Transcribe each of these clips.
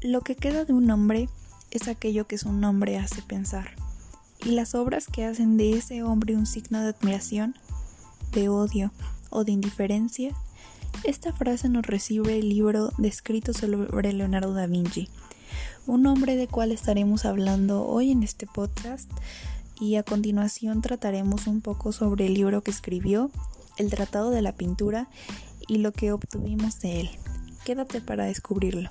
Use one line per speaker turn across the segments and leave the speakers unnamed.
Lo que queda de un hombre es aquello que su nombre hace pensar. Y las obras que hacen de ese hombre un signo de admiración, de odio o de indiferencia, esta frase nos recibe el libro descrito sobre Leonardo da Vinci, un hombre de cual estaremos hablando hoy en este podcast y a continuación trataremos un poco sobre el libro que escribió, el Tratado de la Pintura y lo que obtuvimos de él. Quédate para descubrirlo.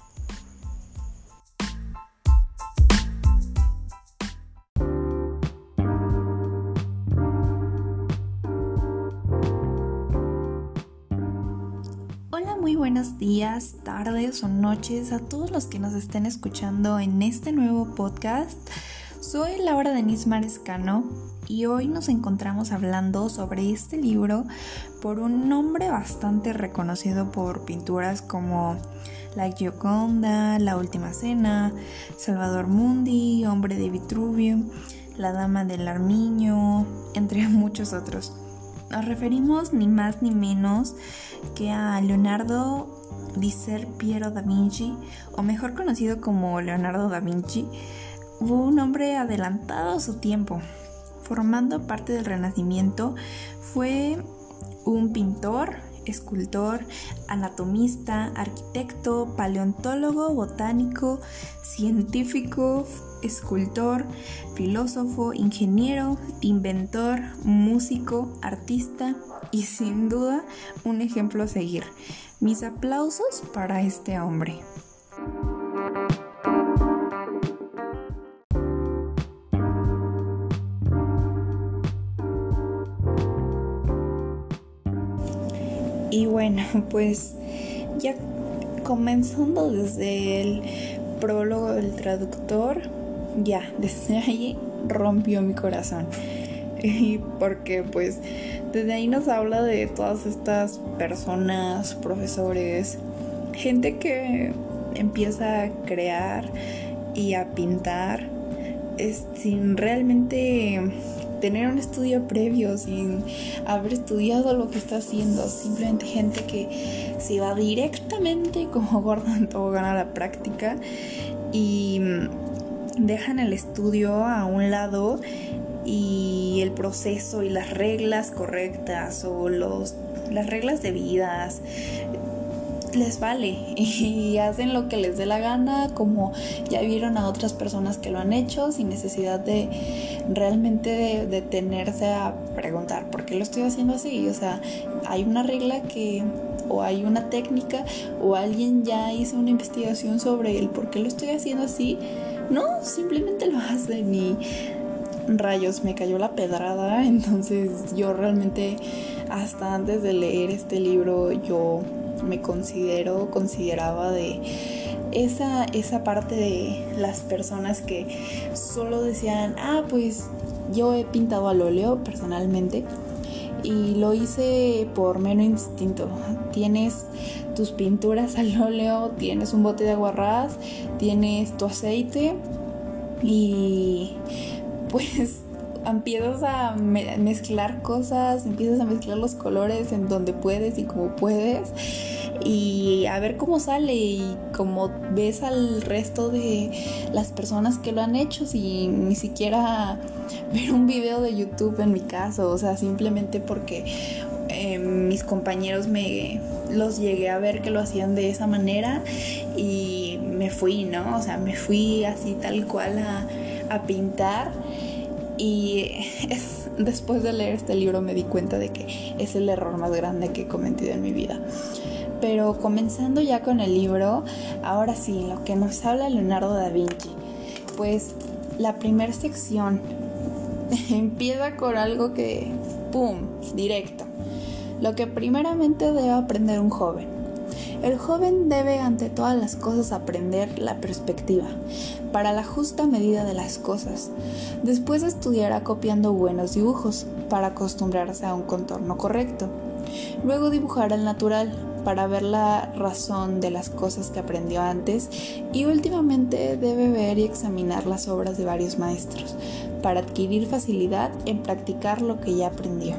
Tardes o noches a todos los que nos estén escuchando en este nuevo podcast. Soy Laura Denise Marescano y hoy nos encontramos hablando sobre este libro por un nombre bastante reconocido por pinturas como La Gioconda, La Última Cena, Salvador Mundi, Hombre de Vitruvio, La Dama del Armiño, entre muchos otros. Nos referimos ni más ni menos que a Leonardo di Ser Piero da Vinci, o mejor conocido como Leonardo da Vinci, un hombre adelantado a su tiempo. Formando parte del Renacimiento, fue un pintor, escultor, anatomista, arquitecto, paleontólogo, botánico, científico, escultor, filósofo, ingeniero, inventor, músico, artista y sin duda un ejemplo a seguir. Mis aplausos para este hombre. Y bueno, pues ya comenzando desde el prólogo del traductor, ya, desde ahí rompió mi corazón. Y porque pues desde ahí nos habla de todas estas personas, profesores, gente que empieza a crear y a pintar sin realmente tener un estudio previo, sin haber estudiado lo que está haciendo, simplemente gente que se va directamente como Gordon Tobogán a la práctica y dejan el estudio a un lado y el proceso y las reglas correctas o los, las reglas debidas les vale y hacen lo que les dé la gana, como ya vieron a otras personas que lo han hecho, sin necesidad de realmente detenerse a preguntar por qué lo estoy haciendo así. O sea, hay una regla que o hay una técnica o alguien ya hizo una investigación sobre el por qué lo estoy haciendo así. No, simplemente lo hacen y rayos, me cayó la pedrada. Entonces yo realmente hasta antes de leer este libro yo me considero, consideraba de esa, esa parte de las personas que solo decían, ah, pues yo he pintado al óleo personalmente y lo hice por mero instinto. Tienes tus pinturas al óleo, tienes un bote de aguarrás, tienes tu aceite y pues empiezas a mezclar cosas, empiezas a mezclar los colores en donde puedes y como puedes y a ver cómo sale y como ves al resto de las personas que lo han hecho sin ni siquiera ver un video de YouTube en mi caso, o sea, simplemente porque eh, mis compañeros me los llegué a ver que lo hacían de esa manera y me fui, ¿no? O sea, me fui así tal cual a pintar y después de leer este libro me di cuenta de que es el error más grande que he cometido en mi vida. Pero comenzando ya con el libro, ahora sí, lo que nos habla Leonardo da Vinci. Pues la primera sección empieza con algo que, ¡pum!, directo. Lo que primeramente debe aprender un joven. El joven debe ante todas las cosas aprender la perspectiva, para la justa medida de las cosas. Después estudiará copiando buenos dibujos, para acostumbrarse a un contorno correcto. Luego dibujará el natural, para ver la razón de las cosas que aprendió antes y últimamente debe ver y examinar las obras de varios maestros para adquirir facilidad en practicar lo que ya aprendió.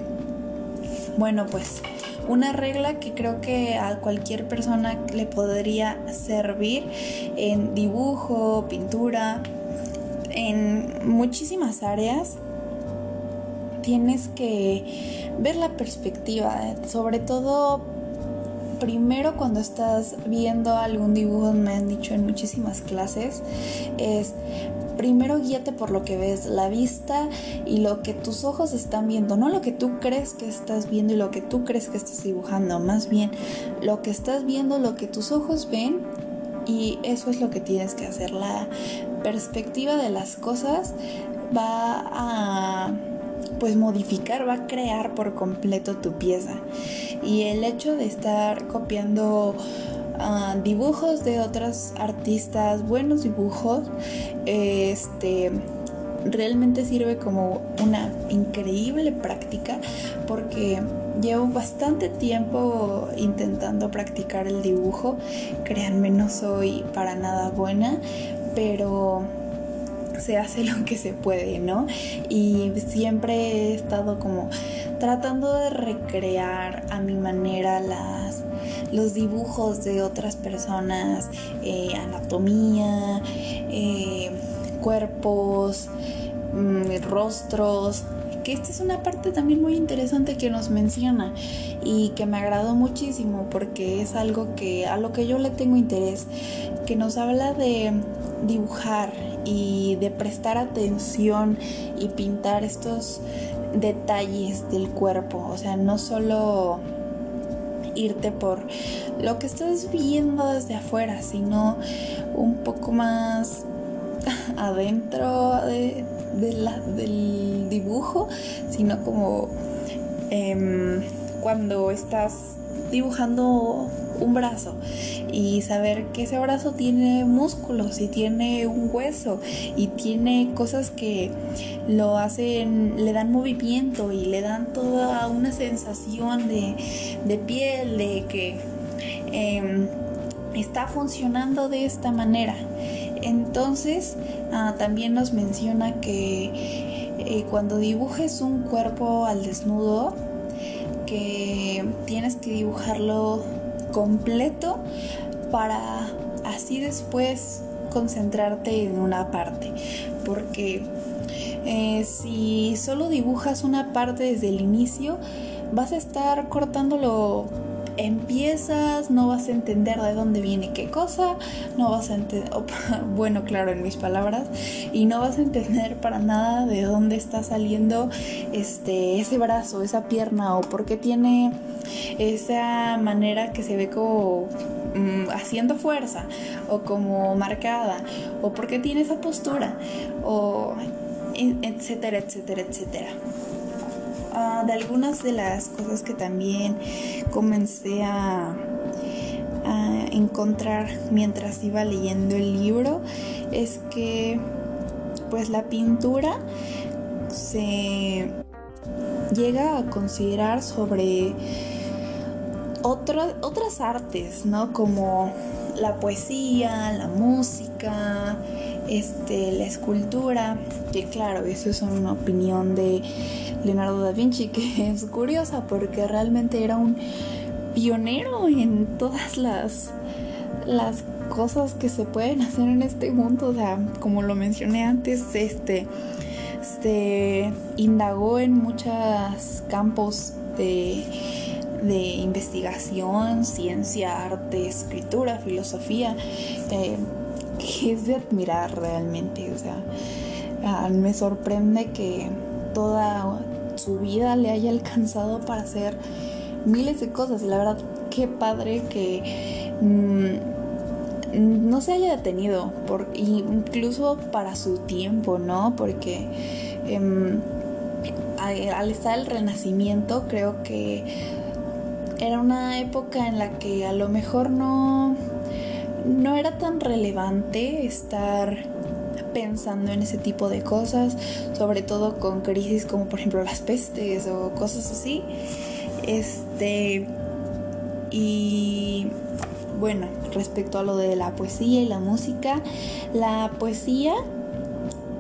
Bueno, pues una regla que creo que a cualquier persona le podría servir en dibujo, pintura, en muchísimas áreas. Tienes que ver la perspectiva, sobre todo primero cuando estás viendo algún dibujo, me han dicho en muchísimas clases, es primero guíate por lo que ves, la vista y lo que tus ojos están viendo, no lo que tú crees que estás viendo y lo que tú crees que estás dibujando, más bien lo que estás viendo, lo que tus ojos ven y eso es lo que tienes que hacer. La perspectiva de las cosas va a pues modificar, va a crear por completo tu pieza. Y el hecho de estar copiando Ah, dibujos de otros artistas, buenos dibujos, este realmente sirve como una increíble práctica porque llevo bastante tiempo intentando practicar el dibujo. Créanme, no soy para nada buena, pero se hace lo que se puede, ¿no? Y siempre he estado como tratando de recrear a mi manera las los dibujos de otras personas, eh, anatomía, eh, cuerpos, mm, rostros, que esta es una parte también muy interesante que nos menciona y que me agradó muchísimo porque es algo que a lo que yo le tengo interés, que nos habla de dibujar y de prestar atención y pintar estos detalles del cuerpo, o sea, no solo irte por lo que estás viendo desde afuera, sino un poco más adentro de, del dibujo, sino como em, cuando estás dibujando un brazo y saber que ese brazo tiene músculos y tiene un hueso y tiene cosas que lo hacen, le dan movimiento y le dan toda una sensación de, piel, de que em, está funcionando de esta manera. Entonces, ah, también nos menciona que eh, cuando dibujes un cuerpo al desnudo, que tienes que dibujarlo completo para así después concentrarte en una parte. Porque eh, si solo dibujas una parte desde el inicio, vas a estar cortándolo empiezas, no vas a entender de dónde viene qué cosa, no vas a entender, bueno, claro, en mis palabras, y no vas a entender para nada de dónde está saliendo este, ese brazo, esa pierna, o por qué tiene esa manera que se ve como mm, haciendo fuerza, o como marcada, o por qué tiene esa postura, o etcétera, etcétera, etcétera. De algunas de las cosas que también comencé a, encontrar mientras iba leyendo el libro es que pues la pintura se llega a considerar sobre otras artes, ¿no? Como la poesía, la música, este, la escultura, que claro, eso es una opinión de Leonardo da Vinci, que es curiosa porque realmente era un pionero en todas las, las cosas que se pueden hacer en este mundo. O sea, como lo mencioné antes, este se indagó en muchos campos de, de investigación, ciencia, arte, escritura, filosofía, eh, es de admirar realmente. O sea, ah, me sorprende que toda su vida le haya alcanzado para hacer miles de cosas. Y la verdad, qué padre que mm, no se haya detenido, por, incluso para su tiempo, ¿no? Porque em, al estar el renacimiento, creo que era una época en la que a lo mejor no, no era tan relevante estar pensando en ese tipo de cosas, sobre todo con crisis como por ejemplo las pestes o cosas así. Este y bueno, respecto a lo de la poesía y la música, la poesía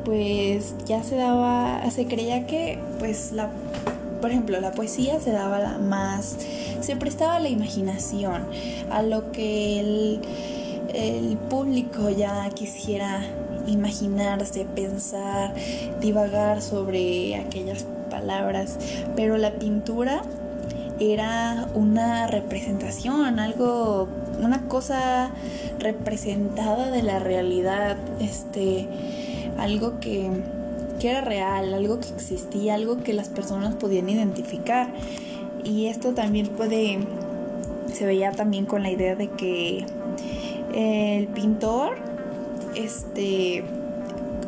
pues ya se daba, se creía que pues la por ejemplo, la poesía se daba más, se prestaba a la imaginación, a lo que el, el público ya quisiera imaginarse, pensar, divagar sobre aquellas palabras, pero la pintura era una representación, algo, una cosa representada de la realidad, este, algo que, que era real, algo que existía, algo que las personas podían identificar. Y esto también puede, se veía también con la idea de que el pintor, este,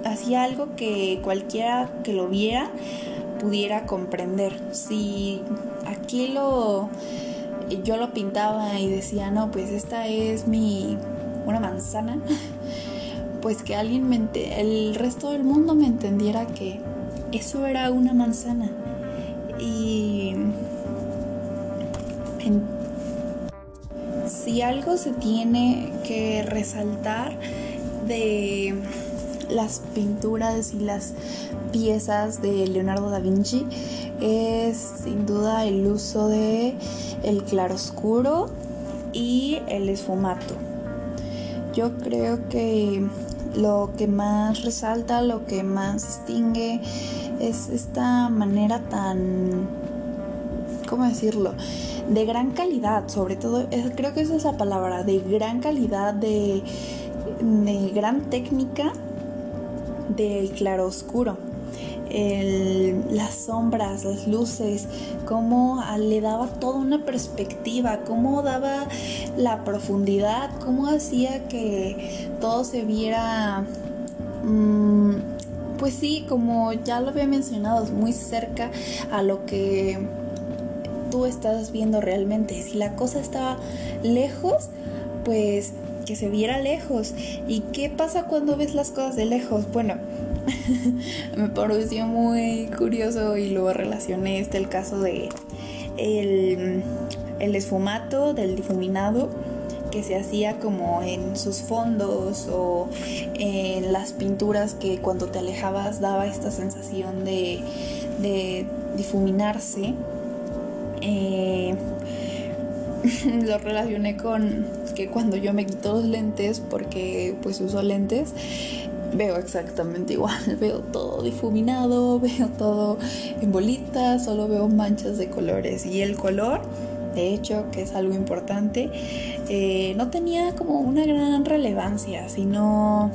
hacía algo que cualquiera que lo viera pudiera comprender. Si aquí lo yo lo pintaba y decía, "No, pues esta es mi una manzana." Pues que alguien me el resto del mundo me entendiera que eso era una manzana. Y si algo se tiene que resaltar de las pinturas y las piezas de Leonardo da Vinci es sin duda el uso de el claroscuro y el esfumato. Yo creo que lo que más resalta, lo que más distingue es esta manera tan, ¿cómo decirlo? De gran calidad, sobre todo, creo que esa es la palabra, de gran calidad, de, de gran técnica del claroscuro. las sombras, las luces, cómo le daba toda una perspectiva, cómo daba la profundidad, cómo hacía que todo se viera, mm, pues sí, como ya lo había mencionado, muy cerca a lo que tú estás viendo realmente. Si la cosa estaba lejos, pues que se viera lejos. ¿Y qué pasa cuando ves las cosas de lejos? Bueno, me pareció muy curioso y luego relacioné este el caso de el, el esfumato del difuminado que se hacía como en sus fondos o en las pinturas que cuando te alejabas daba esta sensación de, de difuminarse. Eh, lo relacioné con que cuando yo me quito los lentes, porque pues uso lentes, veo exactamente igual, veo todo difuminado, veo todo en bolitas, solo veo manchas de colores. Y el color, de hecho, que es algo importante, eh, no tenía como una gran relevancia, sino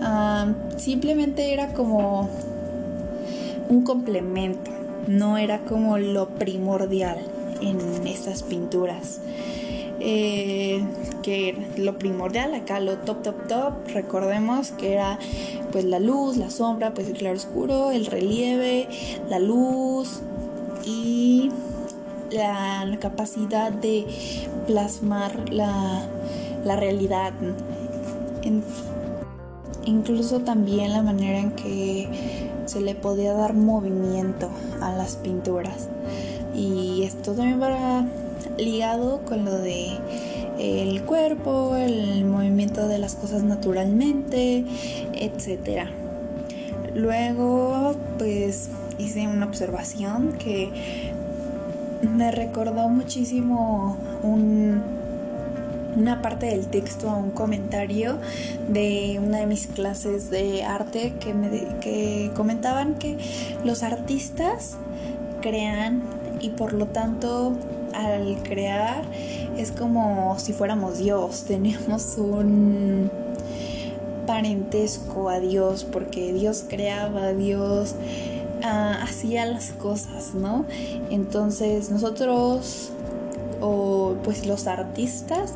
ah, simplemente era como un complemento, no era como lo primordial en estas pinturas. Eh, que lo primordial acá, lo top, top, top, recordemos que era pues la luz, la sombra, pues el claro oscuro, el relieve, la luz y la, capacidad de plasmar la, la realidad. incluso también la manera en que se le podía dar movimiento a las pinturas. Y esto también va ligado con lo de el cuerpo, el movimiento de las cosas naturalmente, etc. Luego, pues hice una observación que me recordó muchísimo una parte del texto, un comentario de una de mis clases de arte que, me, que comentaban que los artistas crean y por lo tanto al crear es como si fuéramos Dios, tenemos un parentesco a Dios porque Dios creaba, Dios ah, hacía las cosas, ¿no? Entonces nosotros o pues los artistas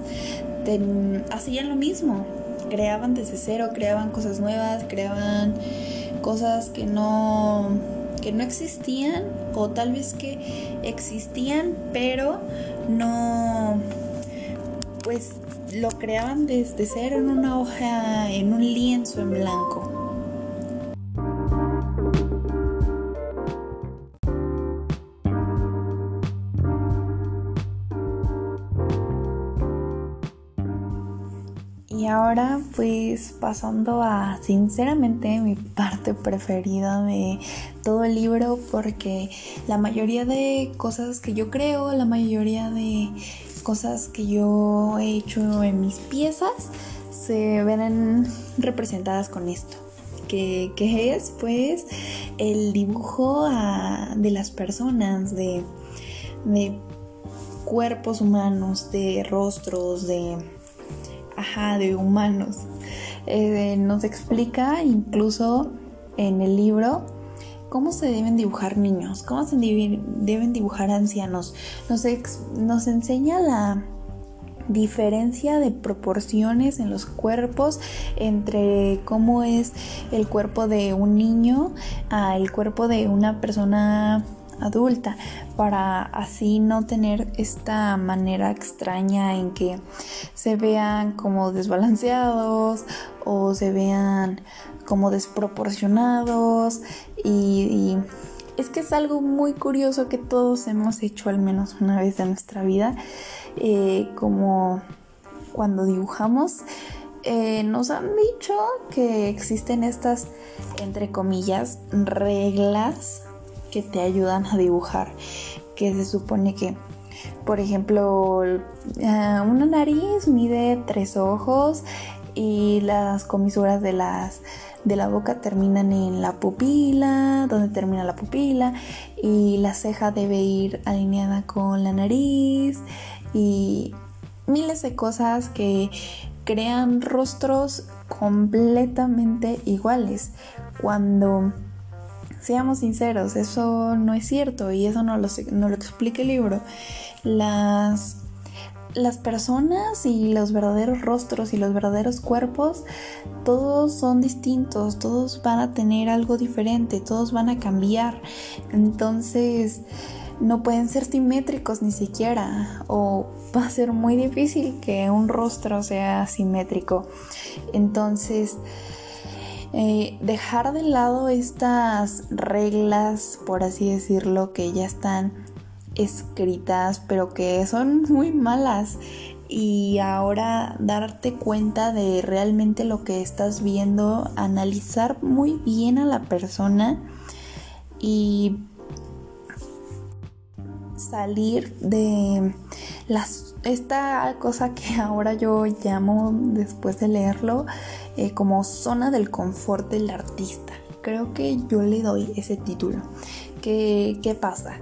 hacían lo mismo, creaban desde cero, creaban cosas nuevas, creaban cosas que no que no existían o tal vez que existían pero no pues lo creaban desde cero en una hoja en un lienzo en blanco pues pasando a sinceramente mi parte preferida de todo el libro porque la mayoría de cosas que yo creo, la mayoría de cosas que yo he hecho en mis piezas se ven representadas con esto. Que, es pues el dibujo de las personas, de, de cuerpos humanos, de rostros, de ajá, de humanos. Eh, nos explica incluso en el libro cómo se deben dibujar niños, cómo se deben dibujar ancianos. Nos, nos enseña la diferencia de proporciones en los cuerpos entre cómo es el cuerpo de un niño a el cuerpo de una persona adulta para así no tener esta manera extraña en que se vean como desbalanceados o se vean como desproporcionados. Y, es que es algo muy curioso que todos hemos hecho al menos una vez en nuestra vida eh, como cuando dibujamos eh, nos han dicho que existen estas entre comillas reglas que te ayudan a dibujar. Que se supone que, por ejemplo, eh, una nariz mide tres ojos y las comisuras de las de la boca terminan en la pupila, donde termina la pupila, y la ceja debe ir alineada con la nariz, y miles de cosas que crean rostros completamente iguales. Cuando Seamos sinceros, eso no es cierto y eso no lo, no lo explica el libro. Las, las personas y los verdaderos rostros y los verdaderos cuerpos, todos son distintos, todos van a tener algo diferente, todos van a cambiar. Entonces, no pueden ser simétricos ni siquiera o va a ser muy difícil que un rostro sea simétrico. Entonces, eh, dejar de lado estas reglas, por así decirlo, que ya están escritas, pero que son muy malas. Y ahora darte cuenta de realmente lo que estás viendo, analizar muy bien a la persona y salir de las, esta cosa que ahora yo llamo después de leerlo eh, como zona del confort del artista. Creo que yo le doy ese título. ¿Qué, qué pasa?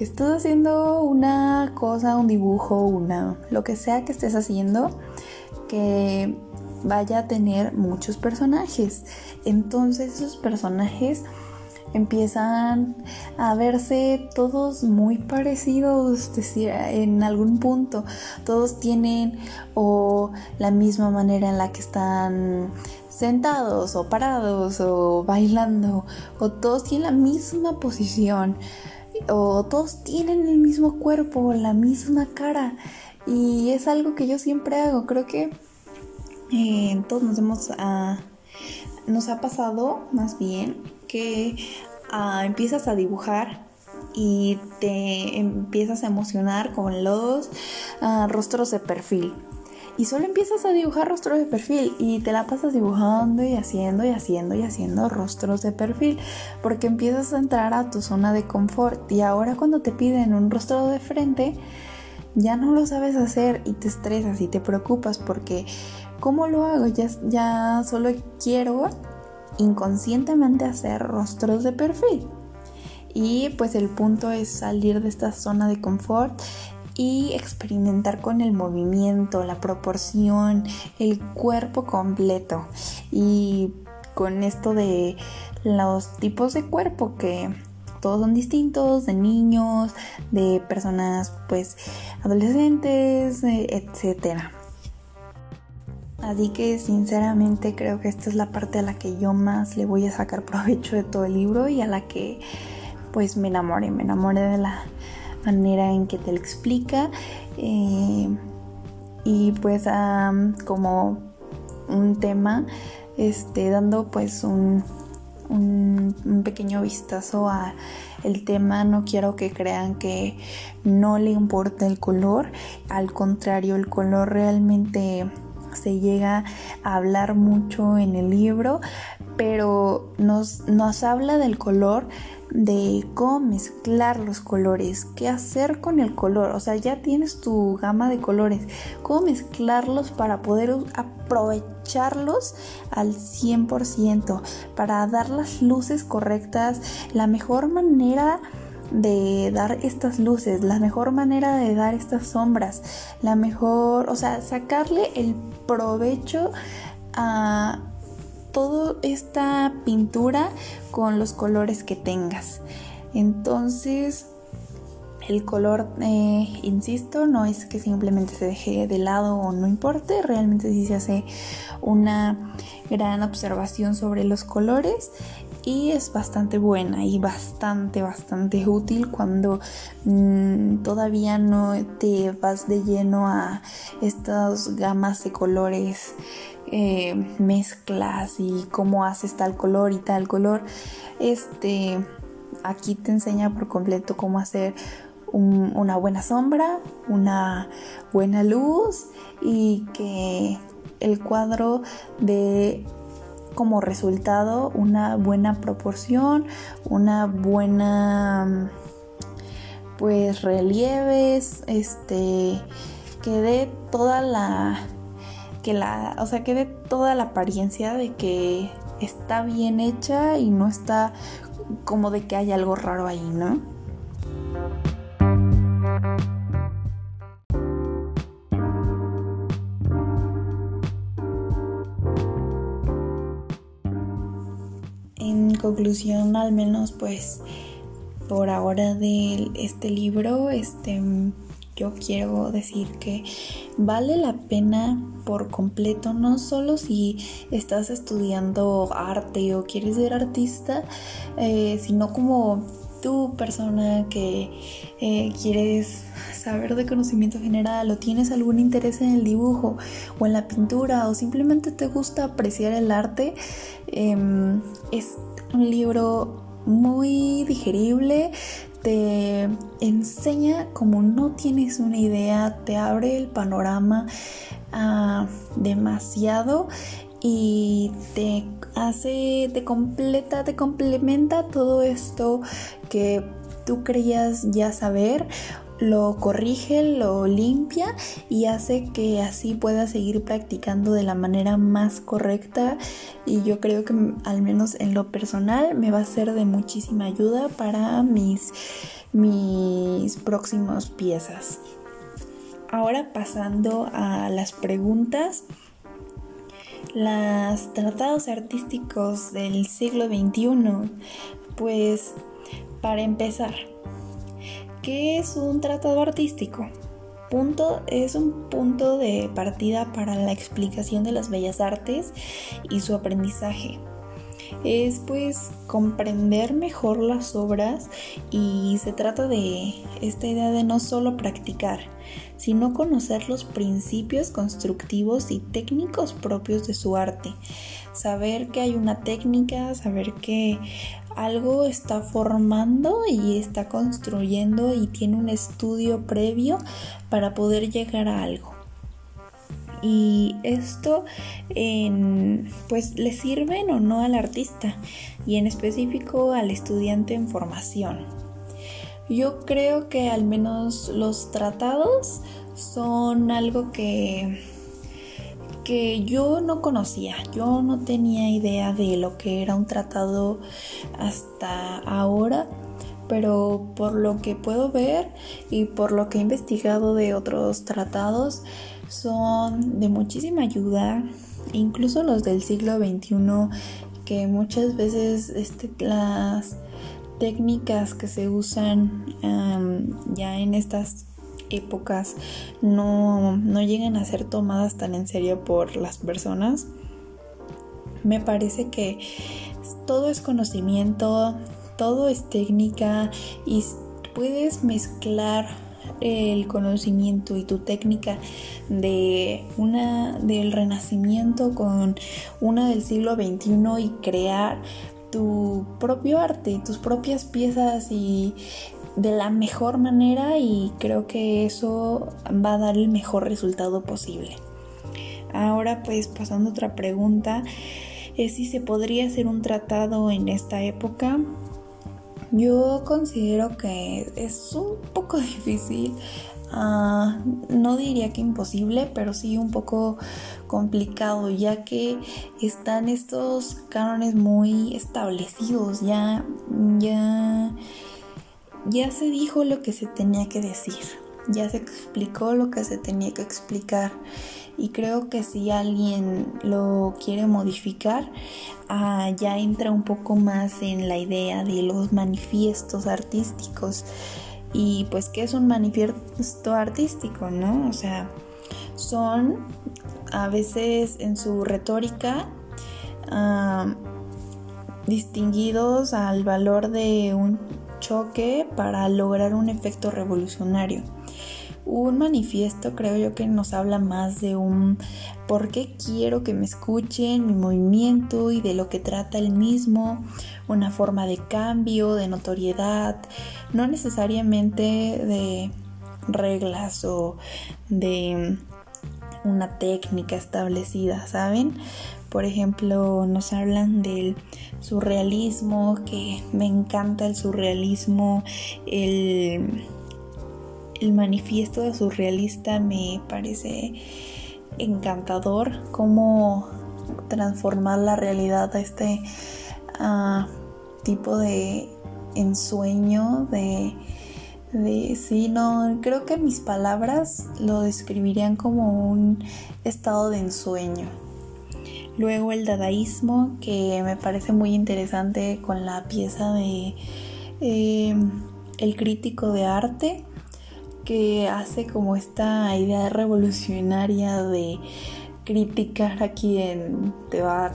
Estás haciendo una cosa, un dibujo, una, lo que sea que estés haciendo, que vaya a tener muchos personajes. Entonces esos personajes empiezan a verse todos muy parecidos, decir, en algún punto todos tienen o la misma manera en la que están sentados o parados o bailando o todos tienen la misma posición o todos tienen el mismo cuerpo, la misma cara. Y es algo que yo siempre hago, creo que eh, todos nos hemos ah, nos ha pasado más bien que ah, empiezas a dibujar y te empiezas a emocionar con los ah, rostros de perfil. Y solo empiezas a dibujar rostros de perfil y te la pasas dibujando y haciendo y haciendo y haciendo rostros de perfil porque empiezas a entrar a tu zona de confort y ahora cuando te piden un rostro de frente ya no lo sabes hacer y te estresas y te preocupas porque ¿cómo lo hago? Ya, ya solo quiero inconscientemente hacer rostros de perfil. Y pues el punto es salir de esta zona de confort y experimentar con el movimiento, la proporción, el cuerpo completo. Y con esto de los tipos de cuerpo que todos son distintos, de niños, de personas pues adolescentes, etcétera. Así que sinceramente creo que esta es la parte a la que yo más le voy a sacar provecho de todo el libro y a la que pues me enamoré, me enamoré de la manera en que te lo explica. Eh, y pues como un tema este dando pues un, un, pequeño vistazo a el tema no quiero que crean que no le importa el color. Al contrario el color realmente se llega a hablar mucho en el libro, pero nos, nos habla del color de cómo mezclar los colores, qué hacer con el color, o sea, ya tienes tu gama de colores, cómo mezclarlos para poder aprovecharlos al 100%, para dar las luces correctas, la mejor manera de dar estas luces, la mejor manera de dar estas sombras, la mejor, o sea, sacarle el provecho a toda esta pintura con los colores que tengas. Entonces, el color, eh, insisto, no es que simplemente se deje de lado o no importe, realmente sí se hace una gran observación sobre los colores y es bastante buena y bastante, bastante útil cuando mm, todavía no te vas de lleno a estas gamas de colores eh, mezclas y cómo haces tal color y tal color. Este, aquí te enseña por completo cómo hacer una buena sombra, una buena luz y que el cuadro de como resultado una buena proporción, una buena pues relieves, este que dé toda la que la, o sea, que dé toda la apariencia de que está bien hecha y no está como de que hay algo raro ahí, ¿no? Conclusión, al menos pues por ahora de este libro, este yo quiero decir que vale la pena por completo, no solo si estás estudiando arte o quieres ser artista, eh, sino como tú persona que eh, quieres saber de conocimiento general o tienes algún interés en el dibujo o en la pintura o simplemente te gusta apreciar el arte, em, es un libro muy digerible, te enseña como no tienes una idea, te abre el panorama ah, demasiado y te hace, te completa, te complementa todo esto que tú creías ya saber lo corrige, lo limpia y hace que así pueda seguir practicando de la manera más correcta y yo creo que al menos en lo personal me va a ser de muchísima ayuda para mis, mis próximas piezas. Ahora pasando a las preguntas. Los tratados artísticos del siglo XXI, pues para empezar, ¿Qué es un tratado artístico? Punto, es un punto de partida para la explicación de las bellas artes y su aprendizaje. Es pues comprender mejor las obras y se trata de esta idea de no solo practicar, sino conocer los principios constructivos y técnicos propios de su arte. Saber que hay una técnica, saber que algo está formando y está construyendo y tiene un estudio previo para poder llegar a algo. Y esto pues le sirven o no al artista y en específico al estudiante en formación. Yo creo que al menos los tratados son algo que que yo no conocía, yo no tenía idea de lo que era un tratado hasta ahora, pero por lo que puedo ver y por lo que he investigado de otros tratados, son de muchísima ayuda, incluso los del siglo XXI, que muchas veces este, las técnicas que se usan ya en estas épocas no, llegan a ser tomadas tan en serio por las personas. Me parece que todo es conocimiento, todo es técnica y puedes mezclar el conocimiento y tu técnica de una del renacimiento con una del siglo XXI y crear tu propio arte, tus propias piezas y de la mejor manera y creo que eso va a dar el mejor resultado posible. Ahora pues pasando a otra pregunta, es si se podría hacer un tratado en esta época. Yo considero que es un poco difícil. Ah, no diría que imposible, pero sí un poco complicado, ya que están estos cánones muy establecidos, ya, ya, ya se dijo lo que se tenía que decir, ya se explicó lo que se tenía que explicar y creo que si alguien lo quiere modificar, ah, ya entra un poco más en la idea de los manifiestos artísticos. Y pues, ¿qué es un manifiesto artístico, no? O sea, son a veces en su retórica ah, distinguidos al valor de un choque para lograr un efecto revolucionario. Un manifiesto creo yo que nos habla más de un por qué quiero que me escuchen, mi movimiento y de lo que trata el mismo, una forma de cambio, de notoriedad, no necesariamente de reglas o de una técnica establecida, ¿saben? Por ejemplo, nos hablan del surrealismo, que me encanta el surrealismo, el el manifiesto surrealista me parece encantador cómo transformar la realidad a este ah, tipo de ensueño de de sí no creo que mis palabras lo describirían como un estado de ensueño luego el dadaísmo que me parece muy interesante con la pieza de eh, el crítico de arte que hace como esta idea revolucionaria de criticar a quien te va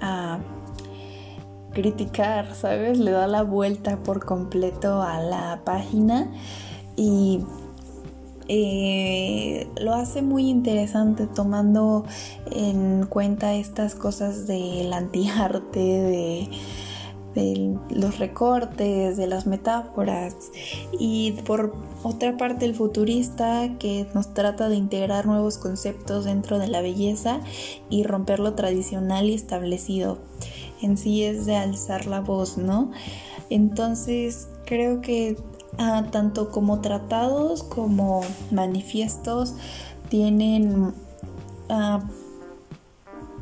a criticar, ¿sabes? Le da la vuelta por completo a la página y eh, lo hace muy interesante tomando en cuenta estas cosas del antiarte, de de los recortes, de las metáforas y por otra parte el futurista que nos trata de integrar nuevos conceptos dentro de la belleza y romper lo tradicional y establecido. En sí es de alzar la voz, ¿no? Entonces creo que ah, tanto como tratados como manifiestos tienen ah,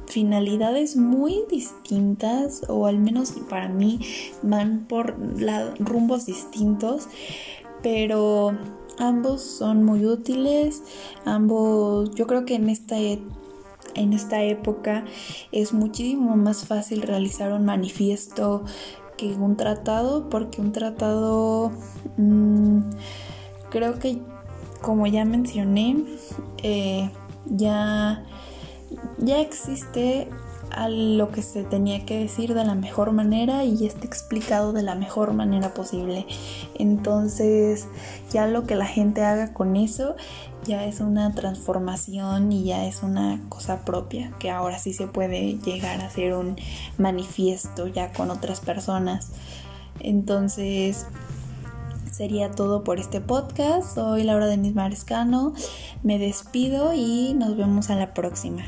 finalidades muy distintas o al menos para mí van por rumbos distintos pero ambos son muy útiles. Ambos yo creo que en esta e, en esta época es muchísimo más fácil realizar un manifiesto que un tratado porque un tratado mm, creo que como ya mencioné eh, ya ya existe a lo que se tenía que decir de la mejor manera y está explicado de la mejor manera posible. Entonces ya lo que la gente haga con eso ya es una transformación y ya es una cosa propia que ahora sí se puede llegar a hacer un manifiesto ya con otras personas. Entonces sería todo por este podcast. Soy Laura Denis Marescano. Me despido y nos vemos a la próxima.